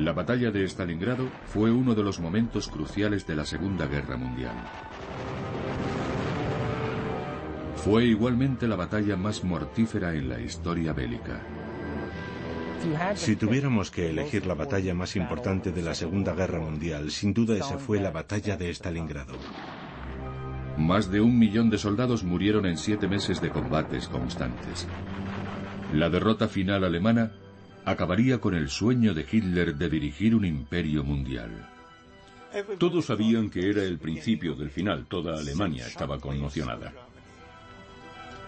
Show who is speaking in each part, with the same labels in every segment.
Speaker 1: La batalla de Stalingrado fue uno de los momentos cruciales de la Segunda Guerra Mundial. Fue igualmente la batalla más mortífera en la historia bélica.
Speaker 2: Si tuviéramos que elegir la batalla más importante de la Segunda Guerra Mundial, sin duda esa fue la batalla de Stalingrado.
Speaker 1: Más de un millón de soldados murieron en siete meses de combates constantes. La derrota final alemana acabaría con el sueño de Hitler de dirigir un imperio mundial.
Speaker 3: Todos sabían que era el principio del final, toda Alemania estaba conmocionada.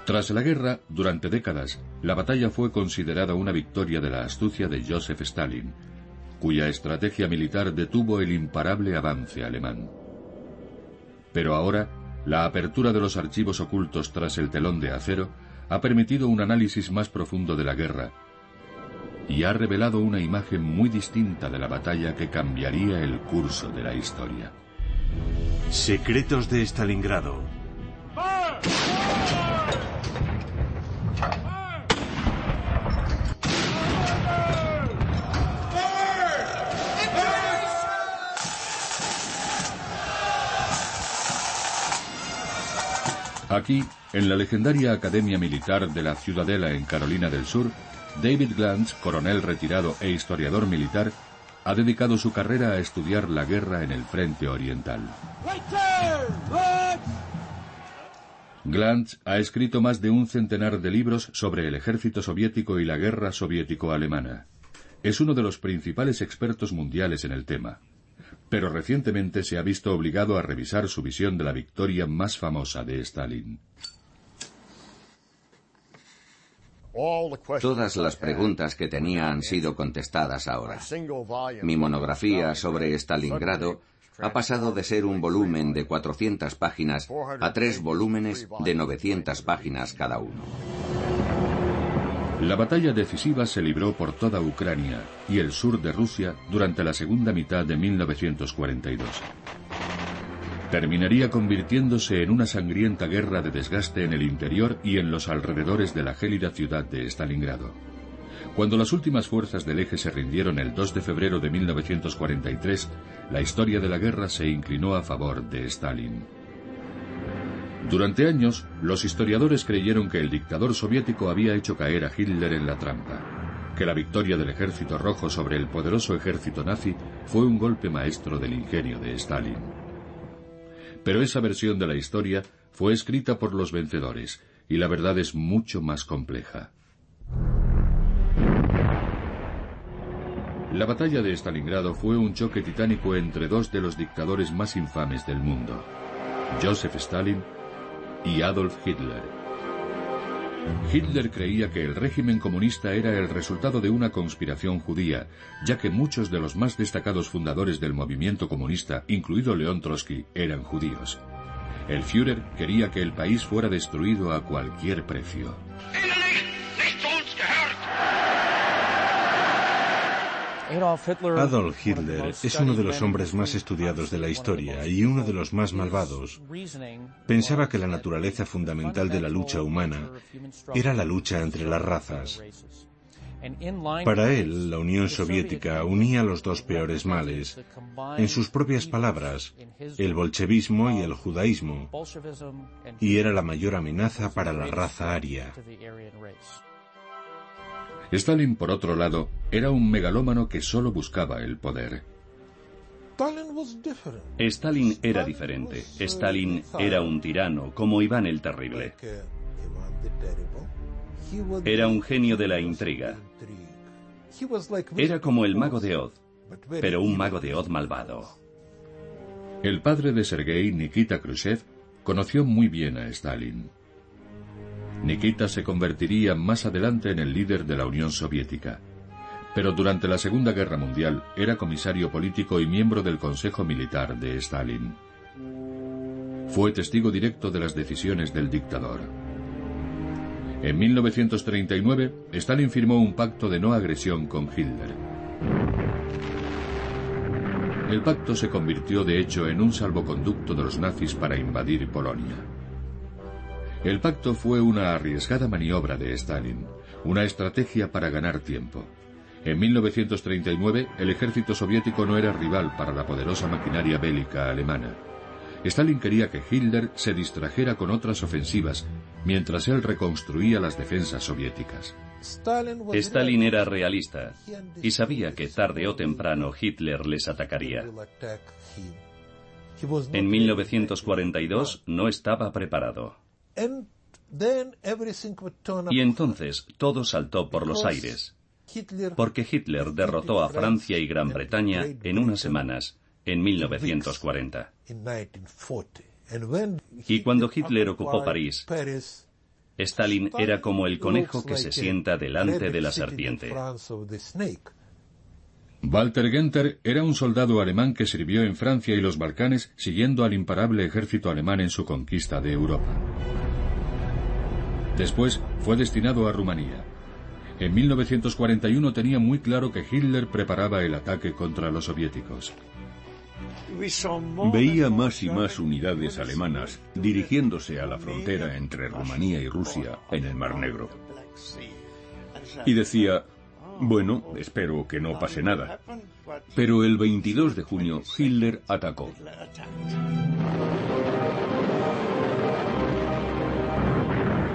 Speaker 1: Tras la guerra, durante décadas, la batalla fue considerada una victoria de la astucia de Joseph Stalin, cuya estrategia militar detuvo el imparable avance alemán. Pero ahora, la apertura de los archivos ocultos tras el telón de acero ha permitido un análisis más profundo de la guerra y ha revelado una imagen muy distinta de la batalla que cambiaría el curso de la historia.
Speaker 2: Secretos de Stalingrado.
Speaker 1: Aquí, en la legendaria Academia Militar de la Ciudadela en Carolina del Sur, David Glantz, coronel retirado e historiador militar, ha dedicado su carrera a estudiar la guerra en el frente oriental. Glantz ha escrito más de un centenar de libros sobre el ejército soviético y la guerra soviético-alemana. Es uno de los principales expertos mundiales en el tema, pero recientemente se ha visto obligado a revisar su visión de la victoria más famosa de Stalin.
Speaker 4: Todas las preguntas que tenía han sido contestadas ahora. Mi monografía sobre Stalingrado ha pasado de ser un volumen de 400 páginas a tres volúmenes de 900 páginas cada uno.
Speaker 1: La batalla decisiva se libró por toda Ucrania y el sur de Rusia durante la segunda mitad de 1942 terminaría convirtiéndose en una sangrienta guerra de desgaste en el interior y en los alrededores de la gélida ciudad de Stalingrado. Cuando las últimas fuerzas del eje se rindieron el 2 de febrero de 1943, la historia de la guerra se inclinó a favor de Stalin. Durante años, los historiadores creyeron que el dictador soviético había hecho caer a Hitler en la trampa, que la victoria del ejército rojo sobre el poderoso ejército nazi fue un golpe maestro del ingenio de Stalin. Pero esa versión de la historia fue escrita por los vencedores, y la verdad es mucho más compleja. La batalla de Stalingrado fue un choque titánico entre dos de los dictadores más infames del mundo, Joseph Stalin y Adolf Hitler. Hitler creía que el régimen comunista era el resultado de una conspiración judía, ya que muchos de los más destacados fundadores del movimiento comunista, incluido León Trotsky, eran judíos. El Führer quería que el país fuera destruido a cualquier precio.
Speaker 2: Adolf Hitler es uno de los hombres más estudiados de la historia y uno de los más malvados. Pensaba que la naturaleza fundamental de la lucha humana era la lucha entre las razas. Para él, la Unión Soviética unía los dos peores males. En sus propias palabras, el bolchevismo y el judaísmo, y era la mayor amenaza para la raza aria.
Speaker 1: Stalin, por otro lado, era un megalómano que solo buscaba el poder.
Speaker 3: Stalin era diferente. Stalin era un tirano, como Iván el Terrible. Era un genio de la intriga. Era como el mago de Oz, pero un mago de Oz malvado.
Speaker 1: El padre de Sergei, Nikita Khrushchev, conoció muy bien a Stalin. Nikita se convertiría más adelante en el líder de la Unión Soviética. Pero durante la Segunda Guerra Mundial era comisario político y miembro del Consejo Militar de Stalin. Fue testigo directo de las decisiones del dictador. En 1939, Stalin firmó un pacto de no agresión con Hitler. El pacto se convirtió de hecho en un salvoconducto de los nazis para invadir Polonia. El pacto fue una arriesgada maniobra de Stalin, una estrategia para ganar tiempo. En 1939, el ejército soviético no era rival para la poderosa maquinaria bélica alemana. Stalin quería que Hitler se distrajera con otras ofensivas, mientras él reconstruía las defensas soviéticas.
Speaker 3: Stalin era realista y sabía que tarde o temprano Hitler les atacaría. En 1942 no estaba preparado. Y entonces todo saltó por los aires, porque Hitler derrotó a Francia y Gran Bretaña en unas semanas, en 1940. Y cuando Hitler ocupó París, Stalin era como el conejo que se sienta delante de la serpiente.
Speaker 1: Walter Genter era un soldado alemán que sirvió en Francia y los Balcanes siguiendo al imparable ejército alemán en su conquista de Europa. Después fue destinado a Rumanía. En 1941 tenía muy claro que Hitler preparaba el ataque contra los soviéticos.
Speaker 5: Veía más y más unidades alemanas dirigiéndose a la frontera entre Rumanía y Rusia en el Mar Negro. Y decía, bueno, espero que no pase nada. Pero el 22 de junio Hitler atacó.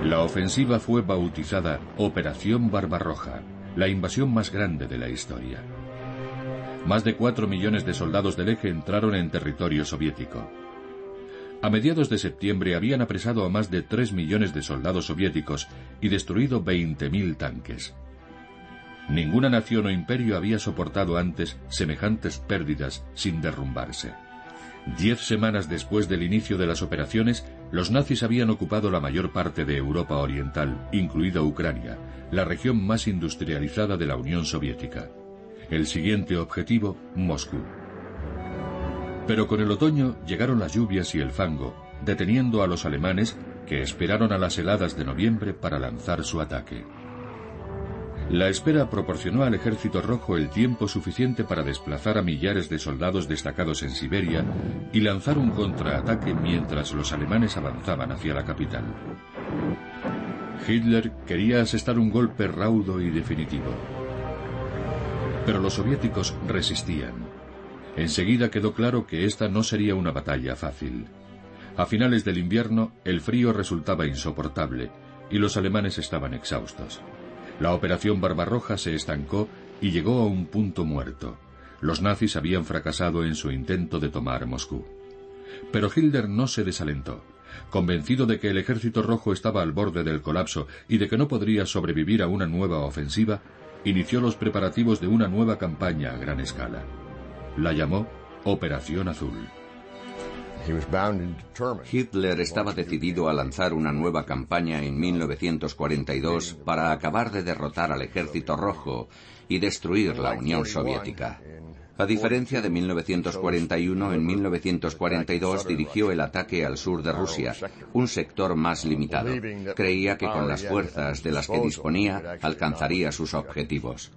Speaker 1: La ofensiva fue bautizada Operación Barbarroja, la invasión más grande de la historia. Más de cuatro millones de soldados del eje entraron en territorio soviético. A mediados de septiembre habían apresado a más de tres millones de soldados soviéticos y destruido 20.000 tanques. Ninguna nación o imperio había soportado antes semejantes pérdidas sin derrumbarse. Diez semanas después del inicio de las operaciones, los nazis habían ocupado la mayor parte de Europa Oriental, incluida Ucrania, la región más industrializada de la Unión Soviética. El siguiente objetivo, Moscú. Pero con el otoño llegaron las lluvias y el fango, deteniendo a los alemanes que esperaron a las heladas de noviembre para lanzar su ataque. La espera proporcionó al ejército rojo el tiempo suficiente para desplazar a millares de soldados destacados en Siberia y lanzar un contraataque mientras los alemanes avanzaban hacia la capital. Hitler quería asestar un golpe raudo y definitivo. Pero los soviéticos resistían. Enseguida quedó claro que esta no sería una batalla fácil. A finales del invierno, el frío resultaba insoportable y los alemanes estaban exhaustos. La operación Barbarroja se estancó y llegó a un punto muerto. Los nazis habían fracasado en su intento de tomar Moscú. Pero Hitler no se desalentó. Convencido de que el ejército rojo estaba al borde del colapso y de que no podría sobrevivir a una nueva ofensiva, inició los preparativos de una nueva campaña a gran escala. La llamó Operación Azul.
Speaker 4: Hitler estaba decidido a lanzar una nueva campaña en 1942 para acabar de derrotar al ejército rojo y destruir la Unión Soviética. A diferencia de 1941, en 1942 dirigió el ataque al sur de Rusia, un sector más limitado. Creía que con las fuerzas de las que disponía alcanzaría sus objetivos.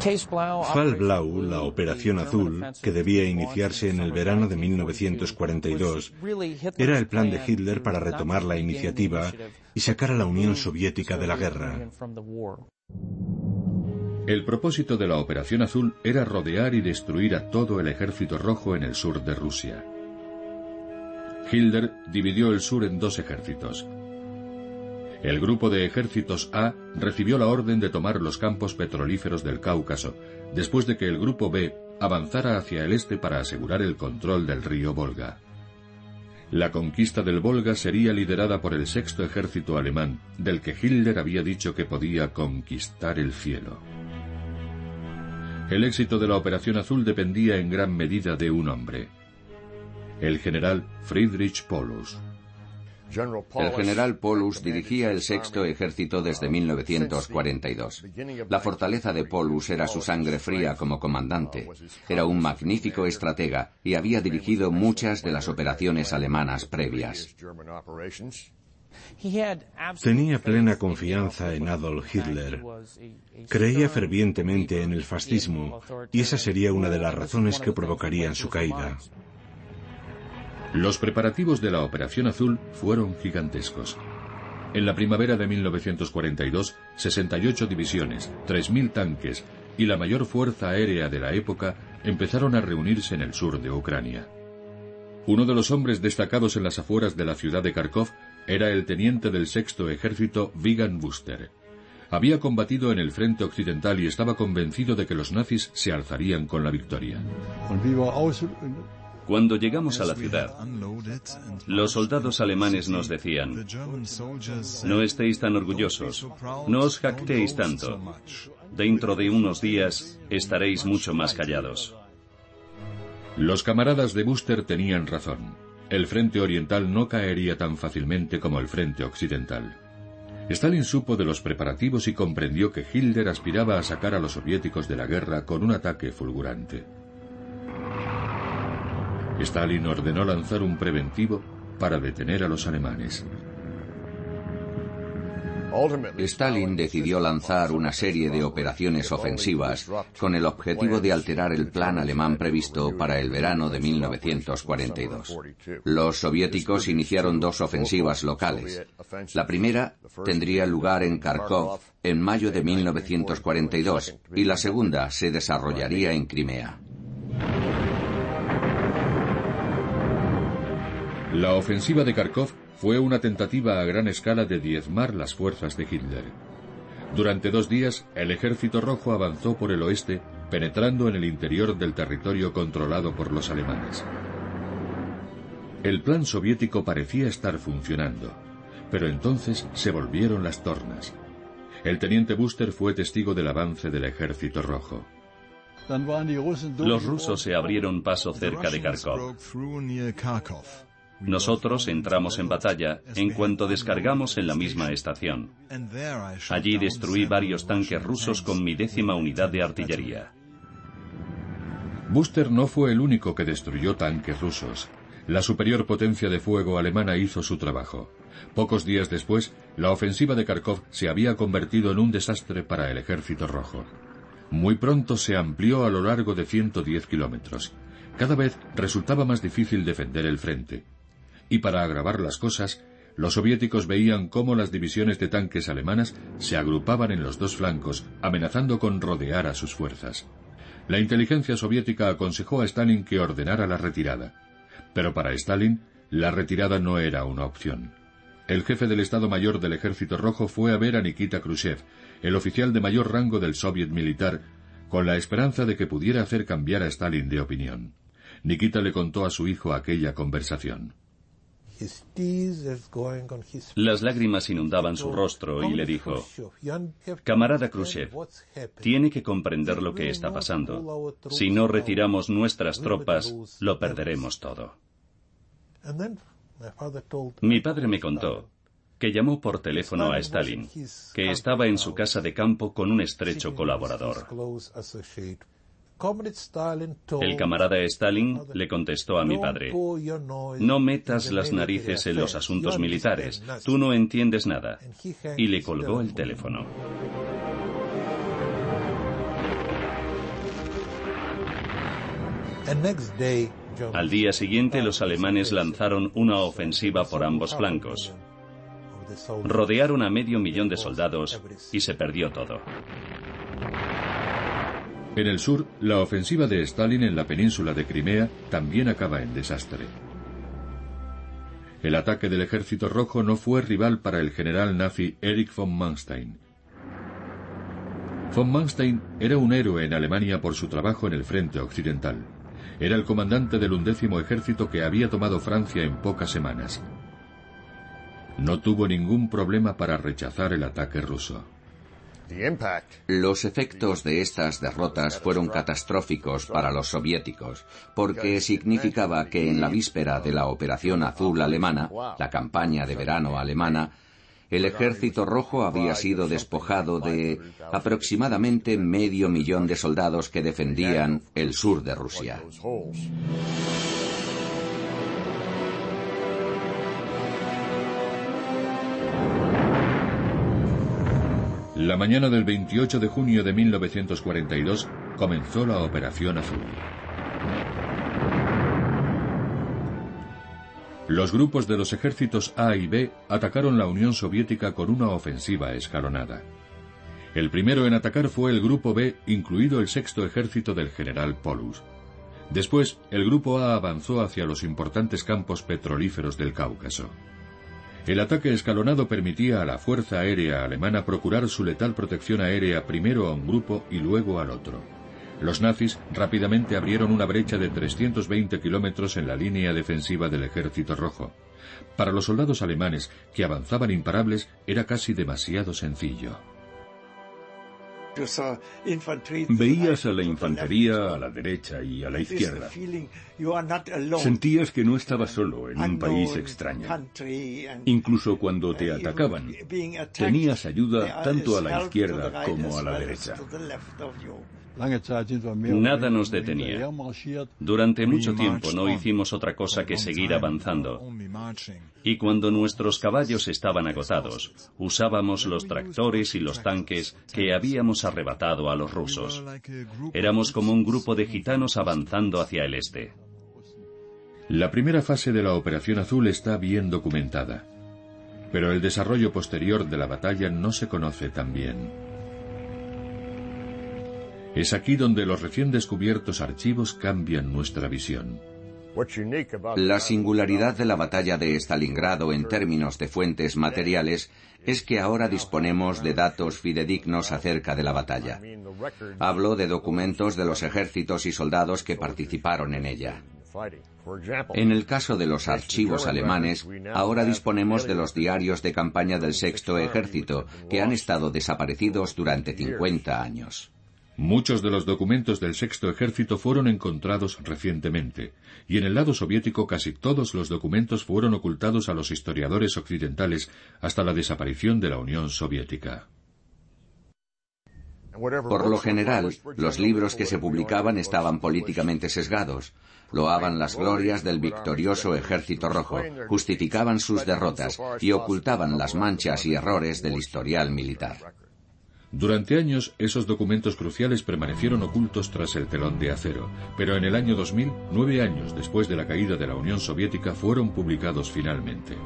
Speaker 2: Fall Blau, la Operación Azul, que debía iniciarse en el verano de 1942, era el plan de Hitler para retomar la iniciativa y sacar a la Unión Soviética de la guerra.
Speaker 1: El propósito de la Operación Azul era rodear y destruir a todo el ejército rojo en el sur de Rusia. Hitler dividió el sur en dos ejércitos. El grupo de ejércitos A recibió la orden de tomar los campos petrolíferos del Cáucaso, después de que el grupo B avanzara hacia el este para asegurar el control del río Volga. La conquista del Volga sería liderada por el sexto ejército alemán, del que Hitler había dicho que podía conquistar el cielo. El éxito de la Operación Azul dependía en gran medida de un hombre, el general Friedrich Paulus.
Speaker 4: El general Polus dirigía el sexto ejército desde 1942. La fortaleza de Polus era su sangre fría como comandante. Era un magnífico estratega y había dirigido muchas de las operaciones alemanas previas.
Speaker 2: Tenía plena confianza en Adolf Hitler. Creía fervientemente en el fascismo y esa sería una de las razones que provocarían su caída.
Speaker 1: Los preparativos de la Operación Azul fueron gigantescos. En la primavera de 1942, 68 divisiones, 3.000 tanques y la mayor fuerza aérea de la época empezaron a reunirse en el sur de Ucrania. Uno de los hombres destacados en las afueras de la ciudad de Kharkov era el teniente del sexto ejército Vigan Buster. Había combatido en el frente occidental y estaba convencido de que los nazis se alzarían con la victoria.
Speaker 3: Cuando llegamos a la ciudad, los soldados alemanes nos decían, no estéis tan orgullosos, no os jactéis tanto. Dentro de unos días estaréis mucho más callados.
Speaker 1: Los camaradas de Buster tenían razón. El frente oriental no caería tan fácilmente como el frente occidental. Stalin supo de los preparativos y comprendió que Hitler aspiraba a sacar a los soviéticos de la guerra con un ataque fulgurante. Stalin ordenó lanzar un preventivo para detener a los alemanes.
Speaker 4: Stalin decidió lanzar una serie de operaciones ofensivas con el objetivo de alterar el plan alemán previsto para el verano de 1942. Los soviéticos iniciaron dos ofensivas locales. La primera tendría lugar en Kharkov en mayo de 1942 y la segunda se desarrollaría en Crimea.
Speaker 1: La ofensiva de Kharkov fue una tentativa a gran escala de diezmar las fuerzas de Hitler. Durante dos días, el ejército rojo avanzó por el oeste, penetrando en el interior del territorio controlado por los alemanes. El plan soviético parecía estar funcionando, pero entonces se volvieron las tornas. El teniente Buster fue testigo del avance del ejército rojo.
Speaker 3: Los rusos se abrieron paso cerca de Kharkov. Nosotros entramos en batalla en cuanto descargamos en la misma estación. Allí destruí varios tanques rusos con mi décima unidad de artillería.
Speaker 1: Buster no fue el único que destruyó tanques rusos. La superior potencia de fuego alemana hizo su trabajo. Pocos días después, la ofensiva de Kharkov se había convertido en un desastre para el ejército rojo. Muy pronto se amplió a lo largo de 110 kilómetros. Cada vez resultaba más difícil defender el frente y para agravar las cosas, los soviéticos veían cómo las divisiones de tanques alemanas se agrupaban en los dos flancos, amenazando con rodear a sus fuerzas. La inteligencia soviética aconsejó a Stalin que ordenara la retirada. Pero para Stalin, la retirada no era una opción. El jefe del Estado Mayor del Ejército Rojo fue a ver a Nikita Khrushchev, el oficial de mayor rango del Soviet militar, con la esperanza de que pudiera hacer cambiar a Stalin de opinión. Nikita le contó a su hijo aquella conversación.
Speaker 3: Las lágrimas inundaban su rostro y le dijo, Camarada Khrushchev, tiene que comprender lo que está pasando. Si no retiramos nuestras tropas, lo perderemos todo. Mi padre me contó que llamó por teléfono a Stalin, que estaba en su casa de campo con un estrecho colaborador. El camarada Stalin le contestó a mi padre, no metas las narices en los asuntos militares, tú no entiendes nada. Y le colgó el teléfono. Al día siguiente los alemanes lanzaron una ofensiva por ambos flancos. Rodearon a medio millón de soldados y se perdió todo.
Speaker 1: En el sur, la ofensiva de Stalin en la península de Crimea también acaba en desastre. El ataque del ejército rojo no fue rival para el general nazi Erich von Manstein. Von Manstein era un héroe en Alemania por su trabajo en el frente occidental. Era el comandante del undécimo ejército que había tomado Francia en pocas semanas. No tuvo ningún problema para rechazar el ataque ruso.
Speaker 4: Los efectos de estas derrotas fueron catastróficos para los soviéticos, porque significaba que en la víspera de la Operación Azul alemana, la campaña de verano alemana, el ejército rojo había sido despojado de aproximadamente medio millón de soldados que defendían el sur de Rusia.
Speaker 1: La mañana del 28 de junio de 1942 comenzó la Operación Azul. Los grupos de los ejércitos A y B atacaron la Unión Soviética con una ofensiva escalonada. El primero en atacar fue el Grupo B, incluido el sexto ejército del general Polus. Después, el Grupo A avanzó hacia los importantes campos petrolíferos del Cáucaso. El ataque escalonado permitía a la Fuerza Aérea Alemana procurar su letal protección aérea primero a un grupo y luego al otro. Los nazis rápidamente abrieron una brecha de 320 kilómetros en la línea defensiva del Ejército Rojo. Para los soldados alemanes, que avanzaban imparables, era casi demasiado sencillo.
Speaker 5: Veías a la infantería a la derecha y a la izquierda. Sentías que no estabas solo en un país extraño. Incluso cuando te atacaban, tenías ayuda tanto a la izquierda como a la derecha.
Speaker 3: Nada nos detenía. Durante mucho tiempo no hicimos otra cosa que seguir avanzando. Y cuando nuestros caballos estaban agotados, usábamos los tractores y los tanques que habíamos arrebatado a los rusos. Éramos como un grupo de gitanos avanzando hacia el este.
Speaker 1: La primera fase de la Operación Azul está bien documentada, pero el desarrollo posterior de la batalla no se conoce tan bien. Es aquí donde los recién descubiertos archivos cambian nuestra visión.
Speaker 4: La singularidad de la batalla de Stalingrado en términos de fuentes materiales es que ahora disponemos de datos fidedignos acerca de la batalla. Hablo de documentos de los ejércitos y soldados que participaron en ella. En el caso de los archivos alemanes, ahora disponemos de los diarios de campaña del Sexto Ejército, que han estado desaparecidos durante 50 años.
Speaker 1: Muchos de los documentos del Sexto Ejército fueron encontrados recientemente, y en el lado soviético casi todos los documentos fueron ocultados a los historiadores occidentales hasta la desaparición de la Unión Soviética.
Speaker 4: Por lo general, los libros que se publicaban estaban políticamente sesgados, loaban las glorias del victorioso ejército rojo, justificaban sus derrotas y ocultaban las manchas y errores del historial militar.
Speaker 1: Durante años, esos documentos cruciales permanecieron ocultos tras el telón de acero, pero en el año 2000, nueve años después de la caída de la Unión Soviética, fueron publicados finalmente.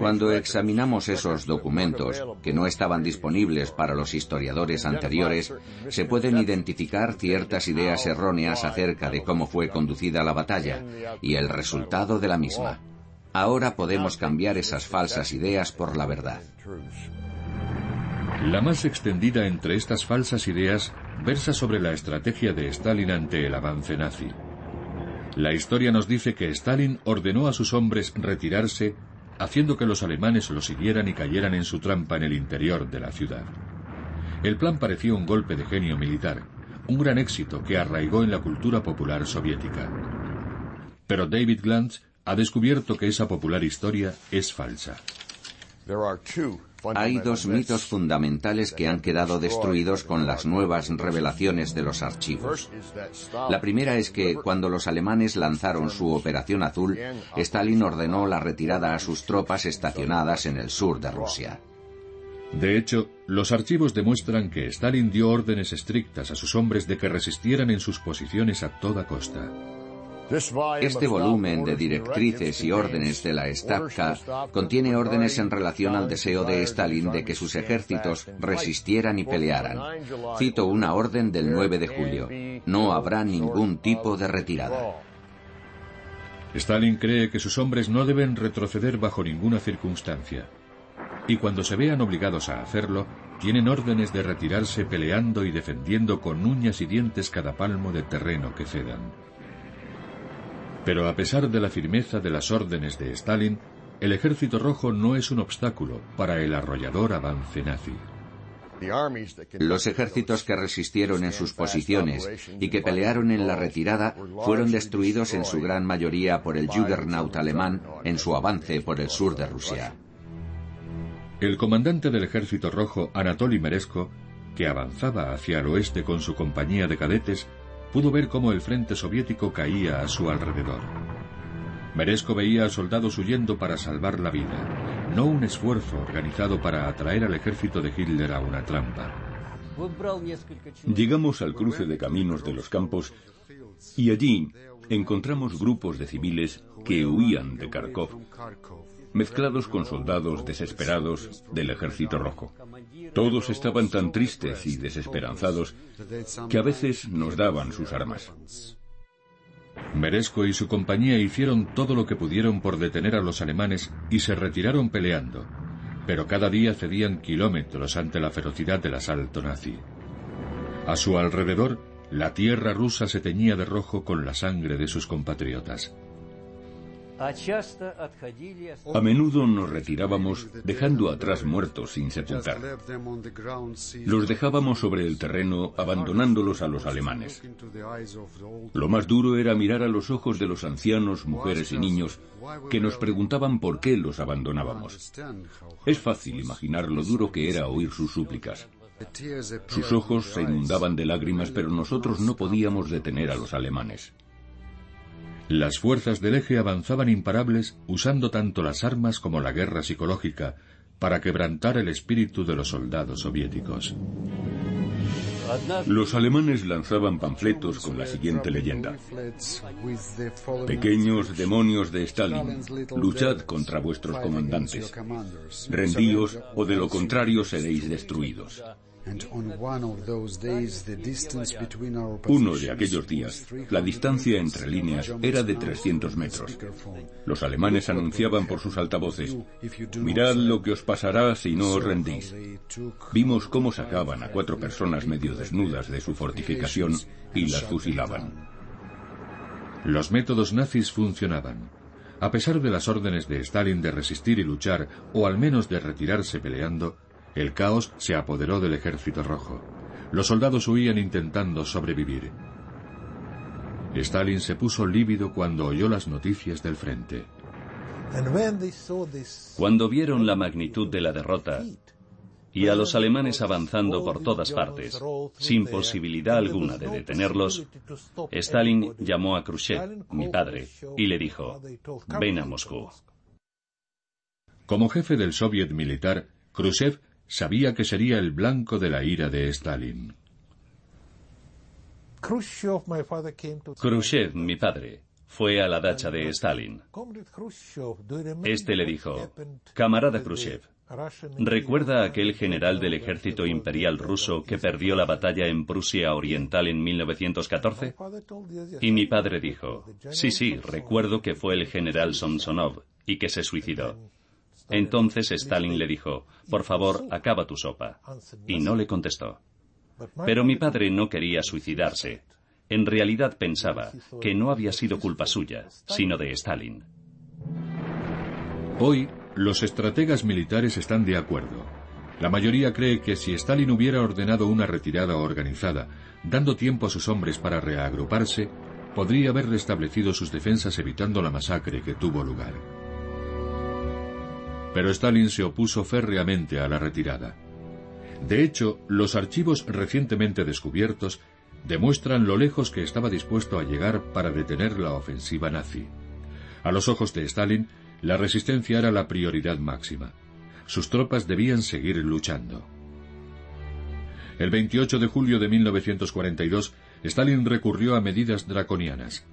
Speaker 4: Cuando examinamos esos documentos, que no estaban disponibles para los historiadores anteriores, se pueden identificar ciertas ideas erróneas acerca de cómo fue conducida la batalla y el resultado de la misma. Ahora podemos cambiar esas falsas ideas por la verdad.
Speaker 1: La más extendida entre estas falsas ideas versa sobre la estrategia de Stalin ante el avance nazi. La historia nos dice que Stalin ordenó a sus hombres retirarse, haciendo que los alemanes lo siguieran y cayeran en su trampa en el interior de la ciudad. El plan parecía un golpe de genio militar, un gran éxito que arraigó en la cultura popular soviética. Pero David Glantz ha descubierto que esa popular historia es falsa.
Speaker 4: Hay dos mitos fundamentales que han quedado destruidos con las nuevas revelaciones de los archivos. La primera es que cuando los alemanes lanzaron su Operación Azul, Stalin ordenó la retirada a sus tropas estacionadas en el sur de Rusia.
Speaker 1: De hecho, los archivos demuestran que Stalin dio órdenes estrictas a sus hombres de que resistieran en sus posiciones a toda costa.
Speaker 4: Este volumen de directrices y órdenes de la Stavka contiene órdenes en relación al deseo de Stalin de que sus ejércitos resistieran y pelearan. Cito una orden del 9 de julio. No habrá ningún tipo de retirada.
Speaker 1: Stalin cree que sus hombres no deben retroceder bajo ninguna circunstancia. Y cuando se vean obligados a hacerlo, tienen órdenes de retirarse peleando y defendiendo con uñas y dientes cada palmo de terreno que cedan. Pero a pesar de la firmeza de las órdenes de Stalin, el ejército rojo no es un obstáculo para el arrollador avance nazi.
Speaker 4: Los ejércitos que resistieron en sus posiciones y que pelearon en la retirada fueron destruidos en su gran mayoría por el Juggernaut alemán en su avance por el sur de Rusia.
Speaker 1: El comandante del ejército rojo, Anatoly Meresko, que avanzaba hacia el oeste con su compañía de cadetes, pudo ver cómo el frente soviético caía a su alrededor. Meresko veía a soldados huyendo para salvar la vida, no un esfuerzo organizado para atraer al ejército de Hitler a una trampa.
Speaker 5: Llegamos al cruce de caminos de los campos y allí encontramos grupos de civiles que huían de Kharkov, mezclados con soldados desesperados del ejército rojo. Todos estaban tan tristes y desesperanzados que a veces nos daban sus armas.
Speaker 1: Meresco y su compañía hicieron todo lo que pudieron por detener a los alemanes y se retiraron peleando, pero cada día cedían kilómetros ante la ferocidad del asalto nazi. A su alrededor, la tierra rusa se teñía de rojo con la sangre de sus compatriotas.
Speaker 5: A menudo nos retirábamos dejando atrás muertos sin sepultar. Los dejábamos sobre el terreno abandonándolos a los alemanes. Lo más duro era mirar a los ojos de los ancianos, mujeres y niños que nos preguntaban por qué los abandonábamos. Es fácil imaginar lo duro que era oír sus súplicas. Sus ojos se inundaban de lágrimas, pero nosotros no podíamos detener a los alemanes.
Speaker 1: Las fuerzas del eje avanzaban imparables usando tanto las armas como la guerra psicológica para quebrantar el espíritu de los soldados soviéticos.
Speaker 5: Los alemanes lanzaban panfletos con la siguiente leyenda. Pequeños demonios de Stalin, luchad contra vuestros comandantes. Rendíos o de lo contrario seréis destruidos. Uno de aquellos días, la distancia entre líneas era de 300 metros. Los alemanes anunciaban por sus altavoces, mirad lo que os pasará si no os rendís. Vimos cómo sacaban a cuatro personas medio desnudas de su fortificación y las fusilaban.
Speaker 1: Los métodos nazis funcionaban. A pesar de las órdenes de Stalin de resistir y luchar, o al menos de retirarse peleando, el caos se apoderó del ejército rojo. Los soldados huían intentando sobrevivir. Stalin se puso lívido cuando oyó las noticias del frente.
Speaker 3: Cuando vieron la magnitud de la derrota y a los alemanes avanzando por todas partes, sin posibilidad alguna de detenerlos, Stalin llamó a Khrushchev, mi padre, y le dijo, ven a Moscú.
Speaker 1: Como jefe del soviet militar, Khrushchev sabía que sería el blanco de la ira de Stalin.
Speaker 3: Khrushchev, mi padre, fue a la dacha de Stalin. Este le dijo, camarada Khrushchev, ¿recuerda aquel general del ejército imperial ruso que perdió la batalla en Prusia Oriental en 1914? Y mi padre dijo, sí, sí, recuerdo que fue el general Samsonov y que se suicidó. Entonces Stalin le dijo, por favor, acaba tu sopa. Y no le contestó. Pero mi padre no quería suicidarse. En realidad pensaba que no había sido culpa suya, sino de Stalin.
Speaker 1: Hoy, los estrategas militares están de acuerdo. La mayoría cree que si Stalin hubiera ordenado una retirada organizada, dando tiempo a sus hombres para reagruparse, podría haber restablecido sus defensas evitando la masacre que tuvo lugar. Pero Stalin se opuso férreamente a la retirada. De hecho, los archivos recientemente descubiertos demuestran lo lejos que estaba dispuesto a llegar para detener la ofensiva nazi. A los ojos de Stalin, la resistencia era la prioridad máxima. Sus tropas debían seguir luchando. El 28 de julio de 1942, Stalin recurrió a medidas draconianas.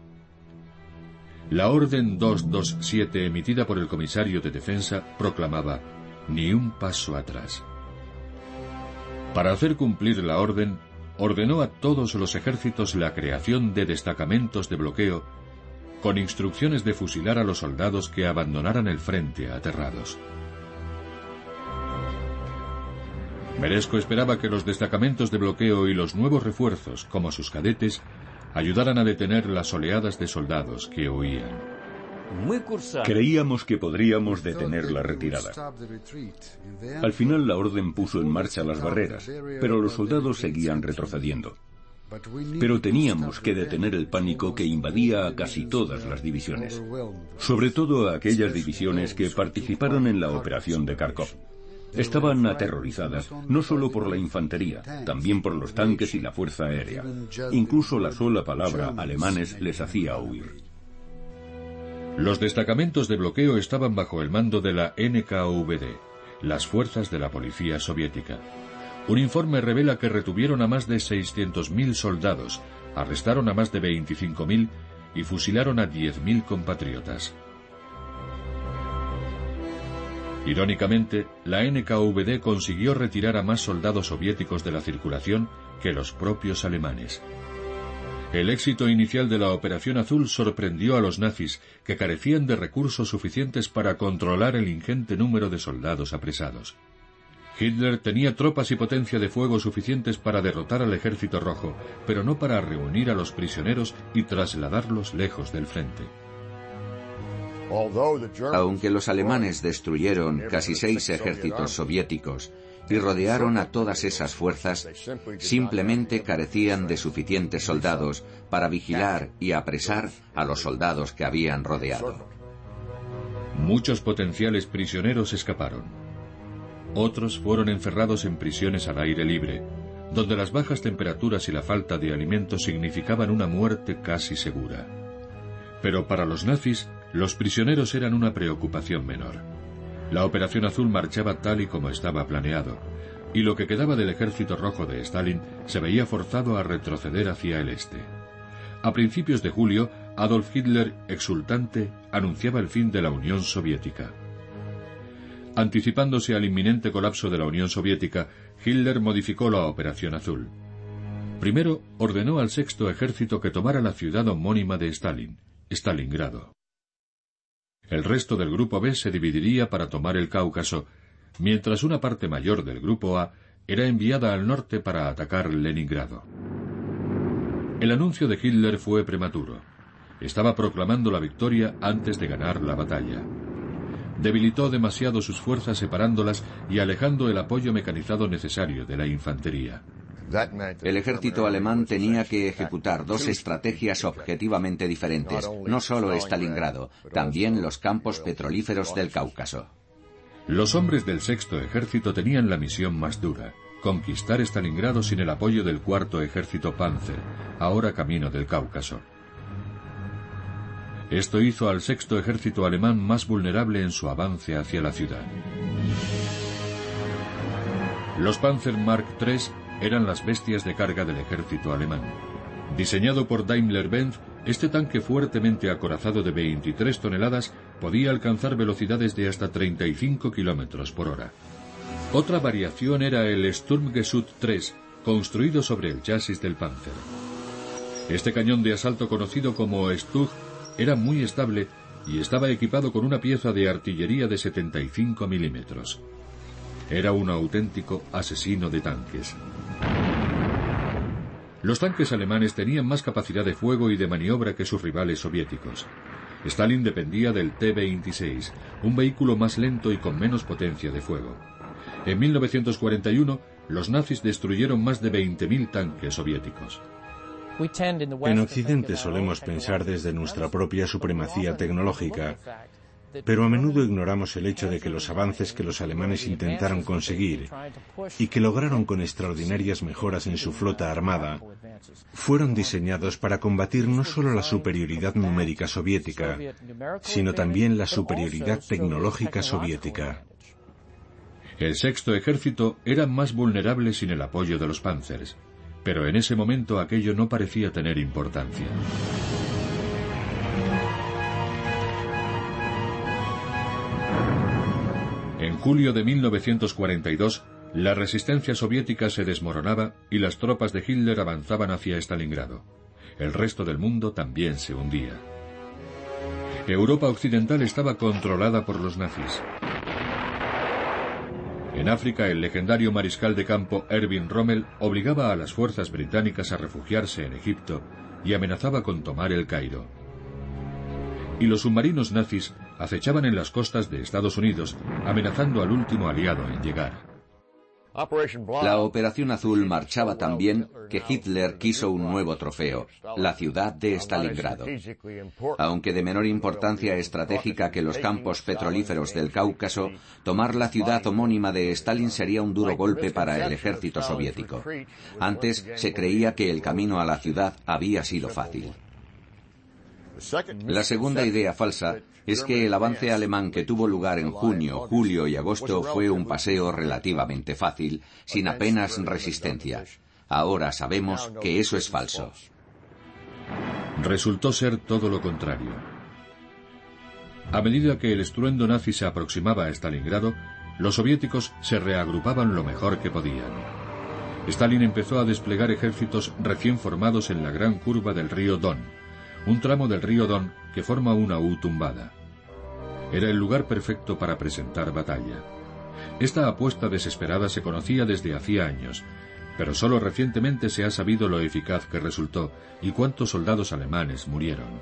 Speaker 1: La Orden 227 emitida por el comisario de defensa proclamaba ni un paso atrás. Para hacer cumplir la orden, ordenó a todos los ejércitos la creación de destacamentos de bloqueo con instrucciones de fusilar a los soldados que abandonaran el frente aterrados. Meresco esperaba que los destacamentos de bloqueo y los nuevos refuerzos, como sus cadetes, ayudaran a detener las oleadas de soldados que huían.
Speaker 5: Creíamos que podríamos detener la retirada. Al final la orden puso en marcha las barreras, pero los soldados seguían retrocediendo. Pero teníamos que detener el pánico que invadía a casi todas las divisiones, sobre todo a aquellas divisiones que participaron en la operación de Kharkov. Estaban aterrorizadas no solo por la infantería, también por los tanques y la fuerza aérea. Incluso la sola palabra alemanes les hacía huir.
Speaker 1: Los destacamentos de bloqueo estaban bajo el mando de la NKVD, las fuerzas de la policía soviética. Un informe revela que retuvieron a más de 600.000 soldados, arrestaron a más de 25.000 y fusilaron a 10.000 compatriotas. Irónicamente, la NKVD consiguió retirar a más soldados soviéticos de la circulación que los propios alemanes. El éxito inicial de la Operación Azul sorprendió a los nazis, que carecían de recursos suficientes para controlar el ingente número de soldados apresados. Hitler tenía tropas y potencia de fuego suficientes para derrotar al ejército rojo, pero no para reunir a los prisioneros y trasladarlos lejos del frente.
Speaker 4: Aunque los alemanes destruyeron casi seis ejércitos soviéticos y rodearon a todas esas fuerzas, simplemente carecían de suficientes soldados para vigilar y apresar a los soldados que habían rodeado.
Speaker 1: Muchos potenciales prisioneros escaparon. Otros fueron encerrados en prisiones al aire libre, donde las bajas temperaturas y la falta de alimentos significaban una muerte casi segura. Pero para los nazis, los prisioneros eran una preocupación menor. La Operación Azul marchaba tal y como estaba planeado, y lo que quedaba del ejército rojo de Stalin se veía forzado a retroceder hacia el este. A principios de julio, Adolf Hitler, exultante, anunciaba el fin de la Unión Soviética. Anticipándose al inminente colapso de la Unión Soviética, Hitler modificó la Operación Azul. Primero ordenó al sexto ejército que tomara la ciudad homónima de Stalin, Stalingrado. El resto del Grupo B se dividiría para tomar el Cáucaso, mientras una parte mayor del Grupo A era enviada al norte para atacar Leningrado. El anuncio de Hitler fue prematuro. Estaba proclamando la victoria antes de ganar la batalla. Debilitó demasiado sus fuerzas separándolas y alejando el apoyo mecanizado necesario de la infantería.
Speaker 4: El ejército alemán tenía que ejecutar dos estrategias objetivamente diferentes, no solo Stalingrado, también los campos petrolíferos del Cáucaso.
Speaker 1: Los hombres del sexto ejército tenían la misión más dura, conquistar Stalingrado sin el apoyo del cuarto ejército Panzer, ahora camino del Cáucaso. Esto hizo al sexto ejército alemán más vulnerable en su avance hacia la ciudad. Los Panzer Mark III eran las bestias de carga del ejército alemán. Diseñado por Daimler-Benz, este tanque fuertemente acorazado de 23 toneladas podía alcanzar velocidades de hasta 35 kilómetros por hora. Otra variación era el Sturmgeschütz 3, construido sobre el chasis del Panzer. Este cañón de asalto conocido como Stug era muy estable y estaba equipado con una pieza de artillería de 75 milímetros. Era un auténtico asesino de tanques. Los tanques alemanes tenían más capacidad de fuego y de maniobra que sus rivales soviéticos. Stalin dependía del T-26, un vehículo más lento y con menos potencia de fuego. En 1941, los nazis destruyeron más de 20.000 tanques soviéticos.
Speaker 2: En Occidente solemos pensar desde nuestra propia supremacía tecnológica pero a menudo ignoramos el hecho de que los avances que los alemanes intentaron conseguir y que lograron con extraordinarias mejoras en su flota armada fueron diseñados para combatir no solo la superioridad numérica soviética, sino también la superioridad tecnológica soviética.
Speaker 1: El sexto ejército era más vulnerable sin el apoyo de los panzers, pero en ese momento aquello no parecía tener importancia. Julio de 1942, la resistencia soviética se desmoronaba y las tropas de Hitler avanzaban hacia Stalingrado. El resto del mundo también se hundía. Europa Occidental estaba controlada por los nazis. En África, el legendario mariscal de campo Erwin Rommel obligaba a las fuerzas británicas a refugiarse en Egipto y amenazaba con tomar el Cairo. y los submarinos nazis acechaban en las costas de Estados Unidos, amenazando al último aliado en llegar.
Speaker 4: La Operación Azul marchaba tan bien que Hitler quiso un nuevo trofeo, la ciudad de Stalingrado. Aunque de menor importancia estratégica que los campos petrolíferos del Cáucaso, tomar la ciudad homónima de Stalin sería un duro golpe para el ejército soviético. Antes se creía que el camino a la ciudad había sido fácil. La segunda idea falsa es que el avance alemán que tuvo lugar en junio, julio y agosto fue un paseo relativamente fácil, sin apenas resistencia. Ahora sabemos que eso es falso.
Speaker 1: Resultó ser todo lo contrario. A medida que el estruendo nazi se aproximaba a Stalingrado, los soviéticos se reagrupaban lo mejor que podían. Stalin empezó a desplegar ejércitos recién formados en la gran curva del río Don, un tramo del río Don que forma una U tumbada. Era el lugar perfecto para presentar batalla. Esta apuesta desesperada se conocía desde hacía años, pero solo recientemente se ha sabido lo eficaz que resultó y cuántos soldados alemanes murieron.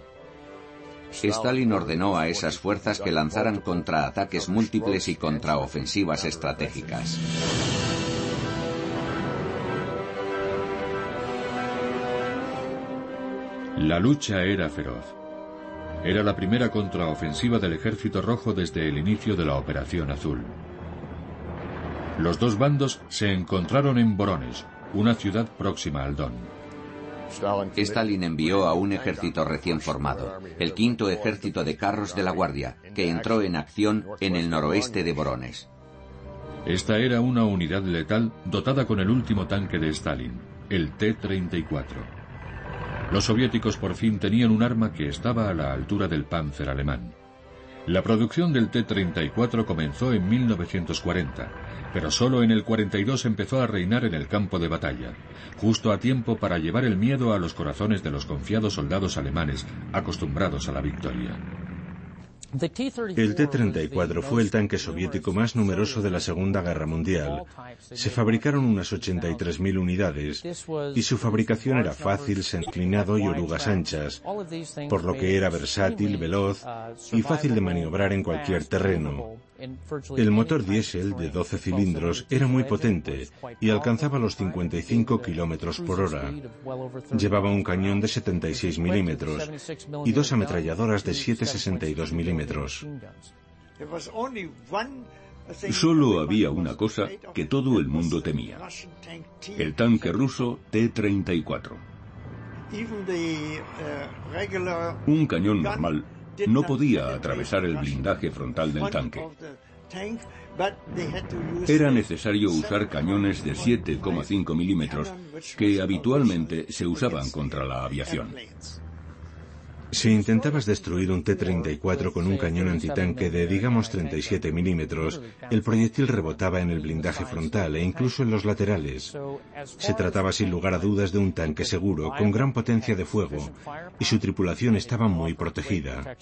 Speaker 4: Stalin ordenó a esas fuerzas que lanzaran contraataques múltiples y contraofensivas estratégicas.
Speaker 1: La lucha era feroz. Era la primera contraofensiva del Ejército Rojo desde el inicio de la Operación Azul. Los dos bandos se encontraron en Borones, una ciudad próxima al Don.
Speaker 4: Stalin envió a un ejército recién formado, el quinto ejército de carros de la Guardia, que entró en acción en el noroeste de Borones.
Speaker 1: Esta era una unidad letal dotada con el último tanque de Stalin, el T-34. Los soviéticos por fin tenían un arma que estaba a la altura del Panzer alemán. La producción del T-34 comenzó en 1940, pero solo en el 42 empezó a reinar en el campo de batalla, justo a tiempo para llevar el miedo a los corazones de los confiados soldados alemanes acostumbrados a la victoria.
Speaker 2: El T-34 fue el tanque soviético más numeroso de la Segunda Guerra Mundial. Se fabricaron unas 83.000 unidades y su fabricación era fácil, inclinado y orugas anchas, por lo que era versátil, veloz y fácil de maniobrar en cualquier terreno. El motor diésel de 12 cilindros era muy potente y alcanzaba los 55 kilómetros por hora. Llevaba un cañón de 76 milímetros y dos ametralladoras de 7,62 milímetros.
Speaker 5: Solo había una cosa que todo el mundo temía. El tanque ruso T-34. Un cañón normal no podía atravesar el blindaje frontal del tanque. Era necesario usar cañones de 7,5 milímetros que habitualmente se usaban contra la aviación.
Speaker 2: Si intentabas destruir un T-34 con un cañón antitanque de, digamos, 37 milímetros, el proyectil rebotaba en el blindaje frontal e incluso en los laterales. Se trataba sin lugar a dudas de un tanque seguro, con gran potencia de fuego, y su tripulación estaba muy protegida.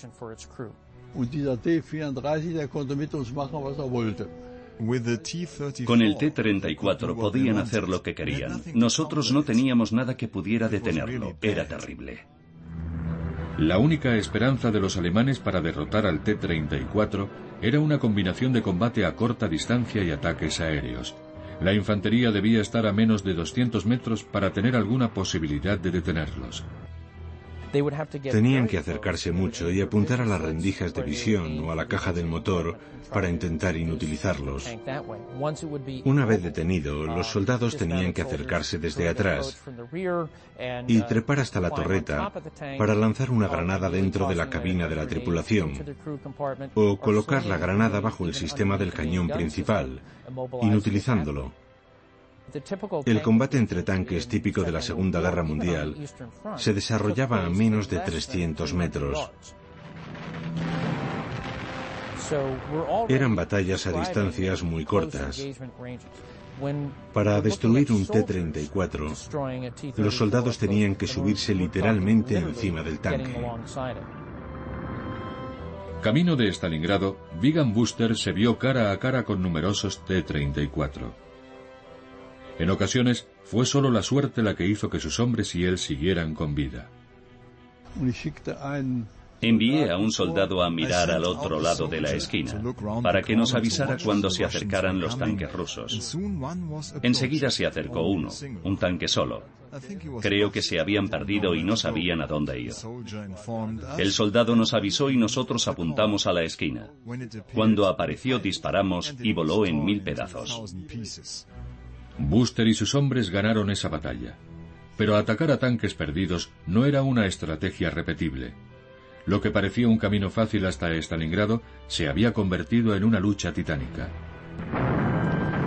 Speaker 3: Con el T-34 podían hacer lo que querían. Nosotros no teníamos nada que pudiera detenerlo. Era terrible.
Speaker 1: La única esperanza de los alemanes para derrotar al T-34 era una combinación de combate a corta distancia y ataques aéreos. La infantería debía estar a menos de 200 metros para tener alguna posibilidad de detenerlos.
Speaker 2: Tenían que acercarse mucho y apuntar a las rendijas de visión o a la caja del motor para intentar inutilizarlos. Una vez detenido, los soldados tenían que acercarse desde atrás y trepar hasta la torreta para lanzar una granada dentro de la cabina de la tripulación o colocar la granada bajo el sistema del cañón principal, inutilizándolo. El combate entre tanques típico de la Segunda Guerra Mundial se desarrollaba a menos de 300 metros. Eran batallas a distancias muy cortas. Para destruir un T-34, los soldados tenían que subirse literalmente encima del tanque.
Speaker 1: Camino de Stalingrado, Vigan Buster se vio cara a cara con numerosos T-34. En ocasiones fue solo la suerte la que hizo que sus hombres y él siguieran con vida.
Speaker 3: Envié a un soldado a mirar al otro lado de la esquina, para que nos avisara cuando se acercaran los tanques rusos. Enseguida se acercó uno, un tanque solo. Creo que se habían perdido y no sabían a dónde ir. El soldado nos avisó y nosotros apuntamos a la esquina. Cuando apareció disparamos y voló en mil pedazos.
Speaker 1: Buster y sus hombres ganaron esa batalla. Pero atacar a tanques perdidos no era una estrategia repetible. Lo que parecía un camino fácil hasta Stalingrado se había convertido en una lucha titánica.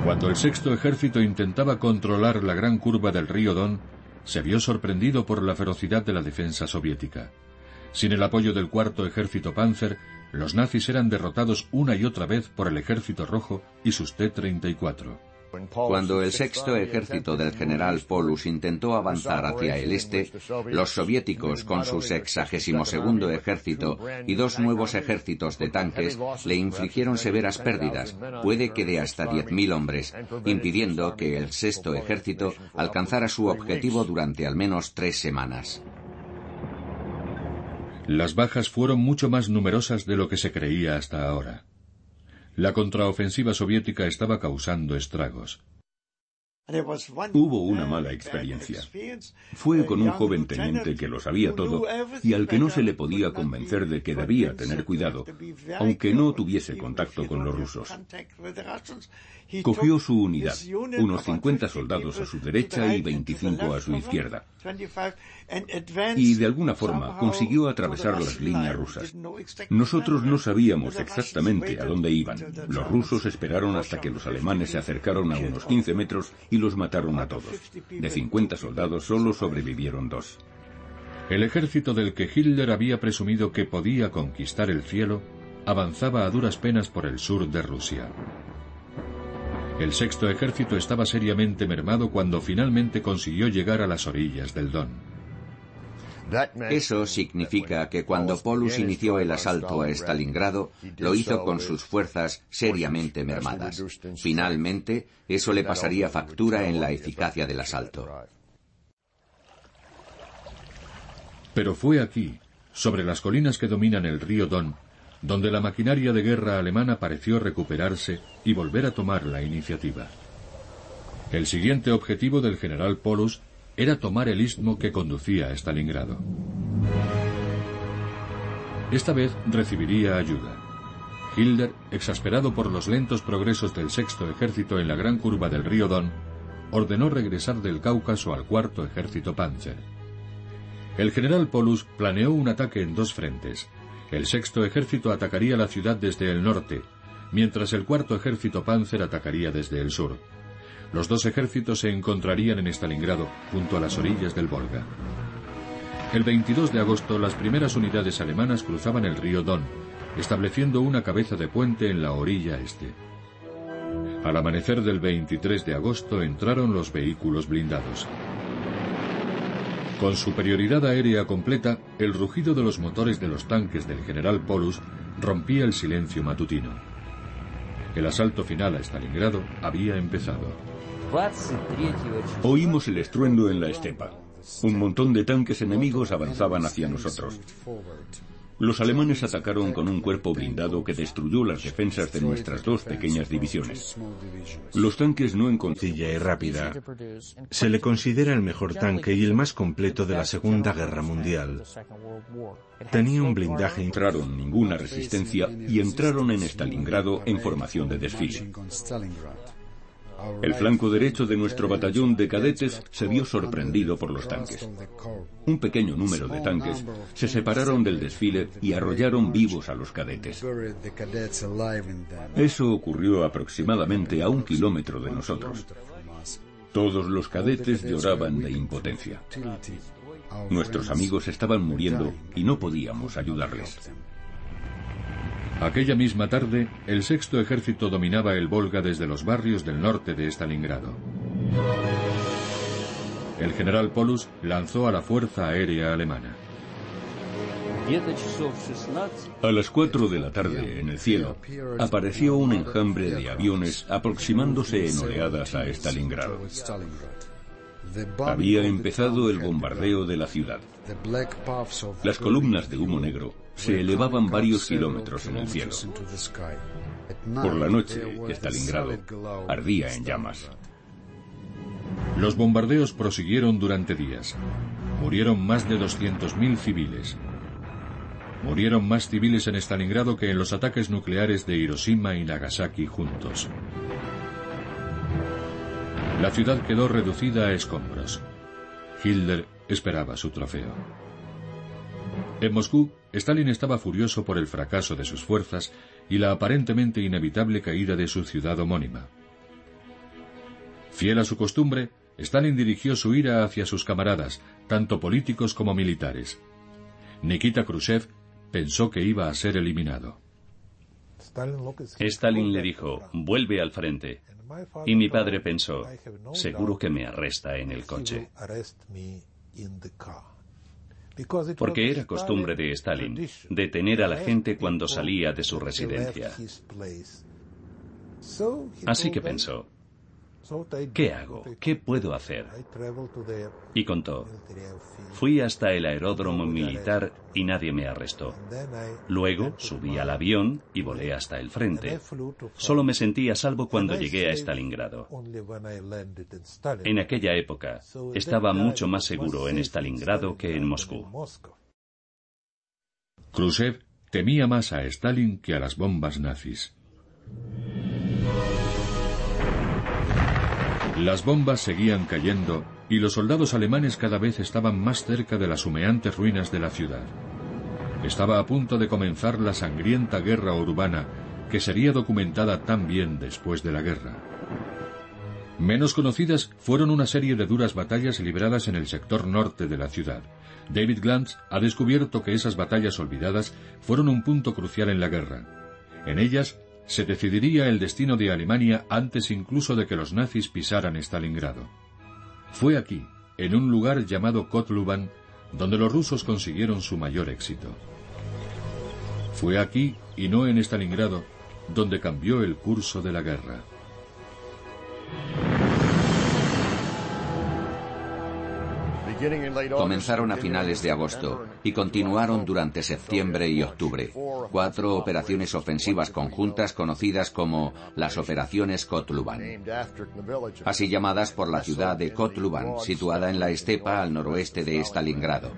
Speaker 1: Cuando el sexto ejército intentaba controlar la gran curva del río Don, se vio sorprendido por la ferocidad de la defensa soviética. Sin el apoyo del cuarto ejército Panzer, los nazis eran derrotados una y otra vez por el ejército rojo y sus T-34.
Speaker 4: Cuando el sexto ejército del general Polus intentó avanzar hacia el este, los soviéticos, con su sexagésimo segundo ejército y dos nuevos ejércitos de tanques, le infligieron severas pérdidas, puede que de hasta 10.000 hombres, impidiendo que el sexto ejército alcanzara su objetivo durante al menos tres semanas.
Speaker 1: Las bajas fueron mucho más numerosas de lo que se creía hasta ahora. La contraofensiva soviética estaba causando estragos.
Speaker 5: Hubo una mala experiencia. Fue con un joven teniente que lo sabía todo y al que no se le podía convencer de que debía tener cuidado, aunque no tuviese contacto con los rusos. Cogió su unidad, unos 50 soldados a su derecha y 25 a su izquierda, y de alguna forma consiguió atravesar las líneas rusas. Nosotros no sabíamos exactamente a dónde iban. Los rusos esperaron hasta que los alemanes se acercaron a unos 15 metros y los mataron a todos. De 50 soldados solo sobrevivieron dos.
Speaker 1: El ejército del que Hitler había presumido que podía conquistar el cielo avanzaba a duras penas por el sur de Rusia. El sexto ejército estaba seriamente mermado cuando finalmente consiguió llegar a las orillas del Don.
Speaker 4: Eso significa que cuando Polus inició el asalto a Stalingrado, lo hizo con sus fuerzas seriamente mermadas. Finalmente, eso le pasaría factura en la eficacia del asalto.
Speaker 1: Pero fue aquí, sobre las colinas que dominan el río Don, donde la maquinaria de guerra alemana pareció recuperarse y volver a tomar la iniciativa. El siguiente objetivo del general Polus era tomar el istmo que conducía a Stalingrado. Esta vez recibiría ayuda. Hitler, exasperado por los lentos progresos del sexto ejército en la gran curva del río Don, ordenó regresar del Cáucaso al cuarto ejército Panzer. El general Polus planeó un ataque en dos frentes, el sexto ejército atacaría la ciudad desde el norte, mientras el cuarto ejército Panzer atacaría desde el sur. Los dos ejércitos se encontrarían en Stalingrado, junto a las orillas del Volga. El 22 de agosto, las primeras unidades alemanas cruzaban el río Don, estableciendo una cabeza de puente en la orilla este. Al amanecer del 23 de agosto entraron los vehículos blindados. Con superioridad aérea completa, el rugido de los motores de los tanques del general Polus rompía el silencio matutino. El asalto final a Stalingrado había empezado.
Speaker 5: Oímos el estruendo en la estepa. Un montón de tanques enemigos avanzaban hacia nosotros. Los alemanes atacaron con un cuerpo blindado que destruyó las defensas de nuestras dos pequeñas divisiones. Los tanques no encontraron...
Speaker 2: y rápida. Se le considera el mejor tanque y el más completo de la Segunda Guerra Mundial. Tenía un blindaje...
Speaker 5: Entraron ninguna resistencia y entraron en Stalingrado en formación de desfile. El flanco derecho de nuestro batallón de cadetes se vio sorprendido por los tanques. Un pequeño número de tanques se separaron del desfile y arrollaron vivos a los cadetes. Eso ocurrió aproximadamente a un kilómetro de nosotros. Todos los cadetes lloraban de impotencia. Nuestros amigos estaban muriendo y no podíamos ayudarles.
Speaker 1: Aquella misma tarde, el sexto ejército dominaba el Volga desde los barrios del norte de Stalingrado. El general Polus lanzó a la Fuerza Aérea Alemana.
Speaker 5: A las cuatro de la tarde, en el cielo, apareció un enjambre de aviones aproximándose en oleadas a Stalingrado. Había empezado el bombardeo de la ciudad. Las columnas de humo negro se elevaban varios kilómetros en el cielo. Por la noche, Stalingrado ardía en llamas.
Speaker 1: Los bombardeos prosiguieron durante días. Murieron más de 200.000 civiles. Murieron más civiles en Stalingrado que en los ataques nucleares de Hiroshima y Nagasaki juntos. La ciudad quedó reducida a escombros. Hitler esperaba su trofeo. En Moscú, Stalin estaba furioso por el fracaso de sus fuerzas y la aparentemente inevitable caída de su ciudad homónima. Fiel a su costumbre, Stalin dirigió su ira hacia sus camaradas, tanto políticos como militares. Nikita Khrushchev pensó que iba a ser eliminado.
Speaker 3: Stalin le dijo, vuelve al frente. Y mi padre pensó, seguro que me arresta en el coche. Porque era costumbre de Stalin detener a la gente cuando salía de su residencia. Así que pensó, ¿Qué hago? ¿Qué puedo hacer? Y contó, fui hasta el aeródromo militar y nadie me arrestó. Luego subí al avión y volé hasta el frente. Solo me sentí a salvo cuando llegué a Stalingrado. En aquella época estaba mucho más seguro en Stalingrado que en Moscú.
Speaker 1: Khrushchev temía más a Stalin que a las bombas nazis. Las bombas seguían cayendo y los soldados alemanes cada vez estaban más cerca de las humeantes ruinas de la ciudad. Estaba a punto de comenzar la sangrienta guerra urbana que sería documentada también después de la guerra. Menos conocidas fueron una serie de duras batallas libradas en el sector norte de la ciudad. David Glantz ha descubierto que esas batallas olvidadas fueron un punto crucial en la guerra. En ellas se decidiría el destino de Alemania antes incluso de que los nazis pisaran Stalingrado. Fue aquí, en un lugar llamado Kotluban, donde los rusos consiguieron su mayor éxito. Fue aquí, y no en Stalingrado, donde cambió el curso de la guerra.
Speaker 4: Comenzaron a finales de agosto y continuaron durante septiembre y octubre. Cuatro operaciones ofensivas conjuntas conocidas como las operaciones Kotluban. Así llamadas por la ciudad de Kotluban, situada en la estepa al noroeste de Stalingrado.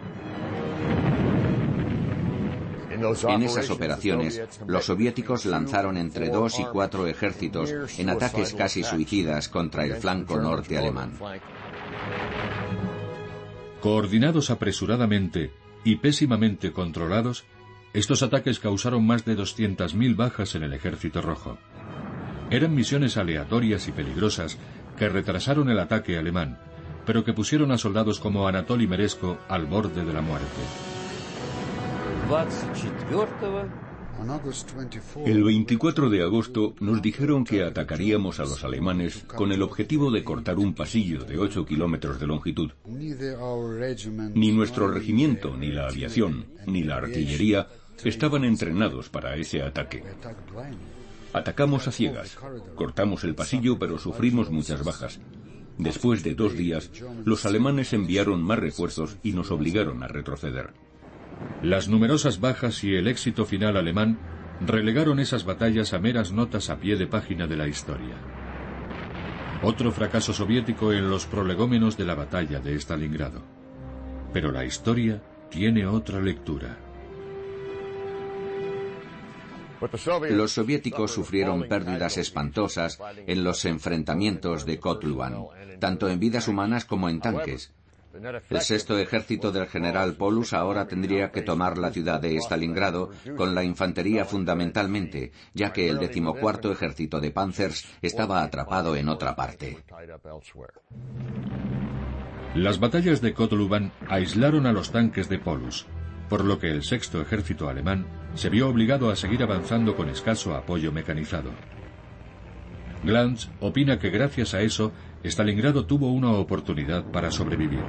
Speaker 4: En esas operaciones, los soviéticos lanzaron entre dos y cuatro ejércitos en ataques casi suicidas contra el flanco norte alemán.
Speaker 1: Coordinados apresuradamente y pésimamente controlados, estos ataques causaron más de 200.000 bajas en el ejército rojo. Eran misiones aleatorias y peligrosas que retrasaron el ataque alemán, pero que pusieron a soldados como Anatoly Meresko al borde de la muerte.
Speaker 5: El 24 de agosto nos dijeron que atacaríamos a los alemanes con el objetivo de cortar un pasillo de 8 kilómetros de longitud. Ni nuestro regimiento, ni la aviación, ni la artillería estaban entrenados para ese ataque. Atacamos a ciegas, cortamos el pasillo pero sufrimos muchas bajas. Después de dos días, los alemanes enviaron más refuerzos y nos obligaron a retroceder.
Speaker 1: Las numerosas bajas y el éxito final alemán relegaron esas batallas a meras notas a pie de página de la historia. Otro fracaso soviético en los prolegómenos de la batalla de Stalingrado. Pero la historia tiene otra lectura.
Speaker 4: Los soviéticos sufrieron pérdidas espantosas en los enfrentamientos de Kotluban, tanto en vidas humanas como en tanques, el sexto ejército del general Polus ahora tendría que tomar la ciudad de Stalingrado con la infantería fundamentalmente, ya que el decimocuarto ejército de Panzers estaba atrapado en otra parte.
Speaker 1: Las batallas de Kotluban aislaron a los tanques de Polus, por lo que el sexto ejército alemán se vio obligado a seguir avanzando con escaso apoyo mecanizado. Glantz opina que gracias a eso Stalingrado tuvo una oportunidad para sobrevivir.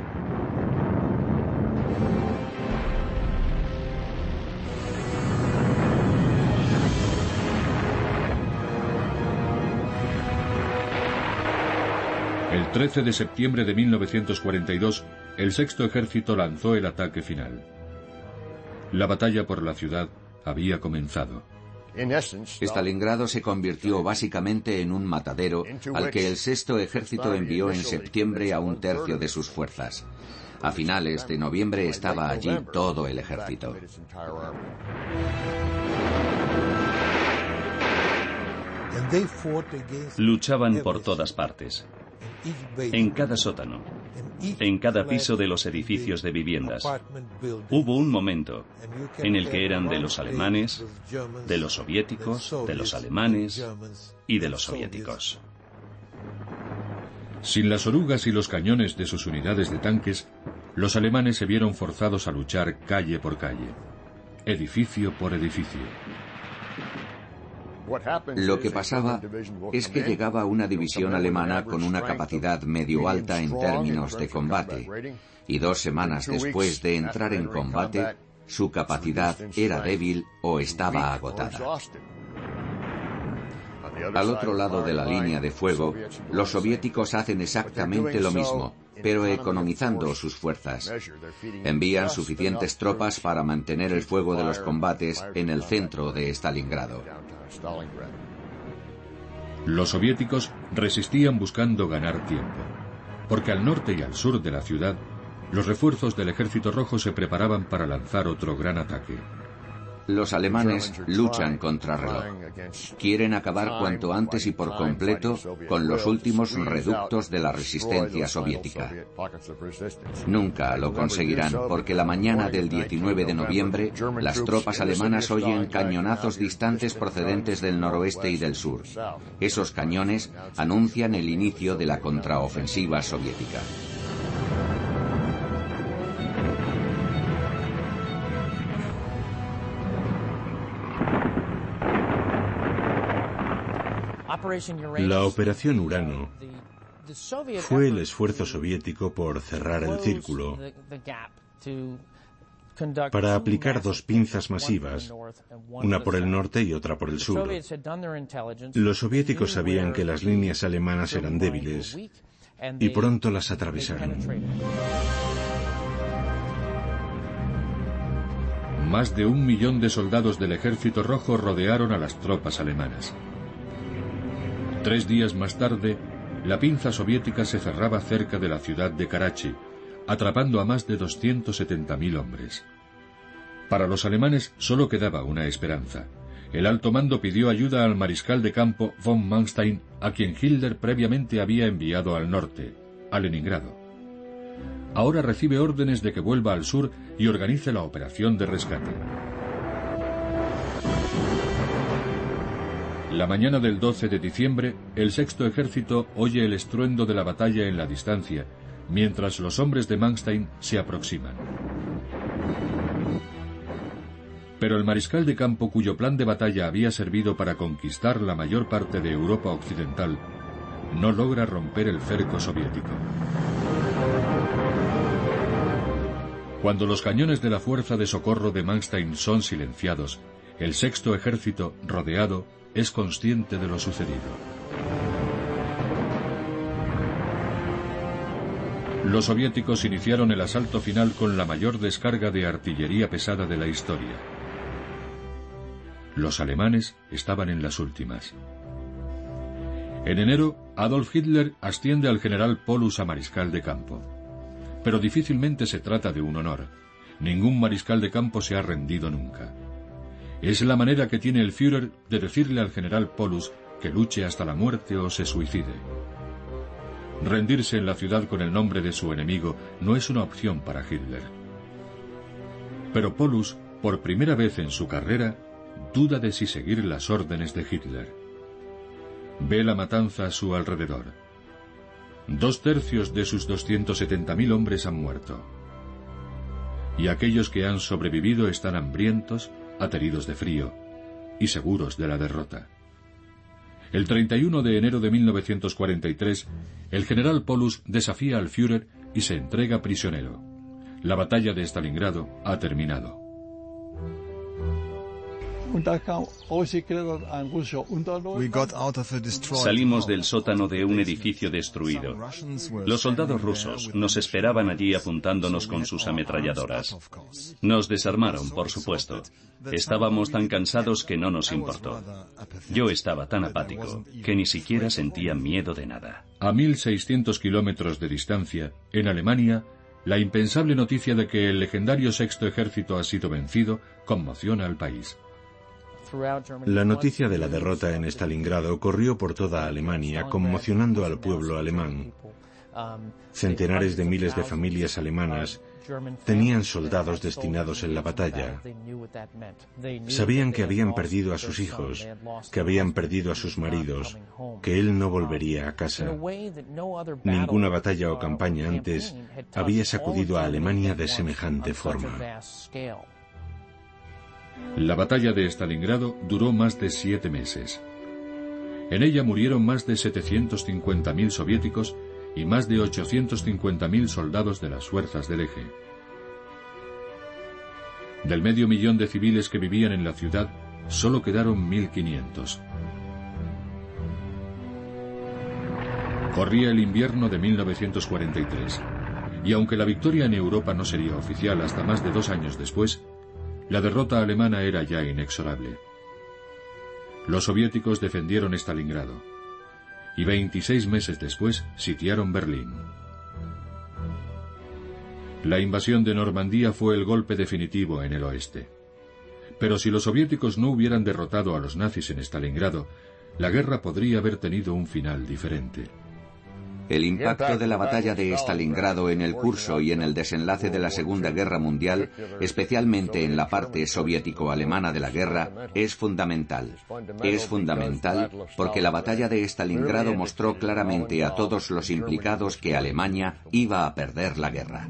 Speaker 1: El 13 de septiembre de 1942, el sexto ejército lanzó el ataque final. La batalla por la ciudad había comenzado.
Speaker 4: Stalingrado se convirtió básicamente en un matadero al que el sexto ejército envió en septiembre a un tercio de sus fuerzas. A finales de noviembre estaba allí todo el ejército.
Speaker 3: Luchaban por todas partes, en cada sótano, en cada piso de los edificios de viviendas. Hubo un momento en el que eran de los alemanes, de los soviéticos, de los alemanes y de los soviéticos.
Speaker 1: Sin las orugas y los cañones de sus unidades de tanques, los alemanes se vieron forzados a luchar calle por calle, edificio por edificio.
Speaker 4: Lo que pasaba es que llegaba una división alemana con una capacidad medio alta en términos de combate, y dos semanas después de entrar en combate, su capacidad era débil o estaba agotada. Al otro lado de la línea de fuego, los soviéticos hacen exactamente lo mismo, pero economizando sus fuerzas. Envían suficientes tropas para mantener el fuego de los combates en el centro de Stalingrado.
Speaker 1: Los soviéticos resistían buscando ganar tiempo, porque al norte y al sur de la ciudad, los refuerzos del Ejército Rojo se preparaban para lanzar otro gran ataque.
Speaker 4: Los alemanes luchan contra reloj. Quieren acabar cuanto antes y por completo con los últimos reductos de la resistencia soviética. Nunca lo conseguirán porque la mañana del 19 de noviembre las tropas alemanas oyen cañonazos distantes procedentes del noroeste y del sur. Esos cañones anuncian el inicio de la contraofensiva soviética.
Speaker 2: La Operación Urano fue el esfuerzo soviético por cerrar el círculo, para aplicar dos pinzas masivas, una por el norte y otra por el sur. Los soviéticos sabían que las líneas alemanas eran débiles y pronto las atravesaron.
Speaker 1: Más de un millón de soldados del Ejército Rojo rodearon a las tropas alemanas. Tres días más tarde, la pinza soviética se cerraba cerca de la ciudad de Karachi, atrapando a más de 270.000 hombres. Para los alemanes solo quedaba una esperanza. El alto mando pidió ayuda al mariscal de campo von Manstein, a quien Hitler previamente había enviado al norte, a Leningrado. Ahora recibe órdenes de que vuelva al sur y organice la operación de rescate. La mañana del 12 de diciembre, el sexto ejército oye el estruendo de la batalla en la distancia, mientras los hombres de Manstein se aproximan. Pero el mariscal de campo cuyo plan de batalla había servido para conquistar la mayor parte de Europa occidental, no logra romper el cerco soviético. Cuando los cañones de la fuerza de socorro de Manstein son silenciados, el sexto ejército, rodeado, es consciente de lo sucedido. Los soviéticos iniciaron el asalto final con la mayor descarga de artillería pesada de la historia. Los alemanes estaban en las últimas. En enero, Adolf Hitler asciende al general Polus a mariscal de campo. Pero difícilmente se trata de un honor. Ningún mariscal de campo se ha rendido nunca. Es la manera que tiene el Führer de decirle al general Polus que luche hasta la muerte o se suicide. Rendirse en la ciudad con el nombre de su enemigo no es una opción para Hitler. Pero Polus, por primera vez en su carrera, duda de si seguir las órdenes de Hitler. Ve la matanza a su alrededor. Dos tercios de sus 270.000 hombres han muerto. Y aquellos que han sobrevivido están hambrientos, ateridos de frío y seguros de la derrota. El 31 de enero de 1943, el general Polus desafía al Führer y se entrega prisionero. La batalla de Stalingrado ha terminado.
Speaker 3: Salimos del sótano de un edificio destruido. Los soldados rusos nos esperaban allí apuntándonos con sus ametralladoras. Nos desarmaron, por supuesto. Estábamos tan cansados que no nos importó. Yo estaba tan apático que ni siquiera sentía miedo de nada.
Speaker 1: A 1.600 kilómetros de distancia, en Alemania, la impensable noticia de que el legendario sexto ejército ha sido vencido conmociona al país.
Speaker 2: La noticia de la derrota en Stalingrado corrió por toda Alemania, conmocionando al pueblo alemán. Centenares de miles de familias alemanas tenían soldados destinados en la batalla. Sabían que habían perdido a sus hijos, que habían perdido a sus maridos, que él no volvería a casa. Ninguna batalla o campaña antes había sacudido a Alemania de semejante forma.
Speaker 1: La batalla de Stalingrado duró más de siete meses. En ella murieron más de 750.000 soviéticos y más de 850.000 soldados de las fuerzas del eje. Del medio millón de civiles que vivían en la ciudad, solo quedaron 1.500. Corría el invierno de 1943, y aunque la victoria en Europa no sería oficial hasta más de dos años después, la derrota alemana era ya inexorable. Los soviéticos defendieron Stalingrado y 26 meses después sitiaron Berlín. La invasión de Normandía fue el golpe definitivo en el oeste. Pero si los soviéticos no hubieran derrotado a los nazis en Stalingrado, la guerra podría haber tenido un final diferente.
Speaker 4: El impacto de la batalla de Stalingrado en el curso y en el desenlace de la Segunda Guerra Mundial, especialmente en la parte soviético-alemana de la guerra, es fundamental. Es fundamental porque la batalla de Stalingrado mostró claramente a todos los implicados que Alemania iba a perder la guerra.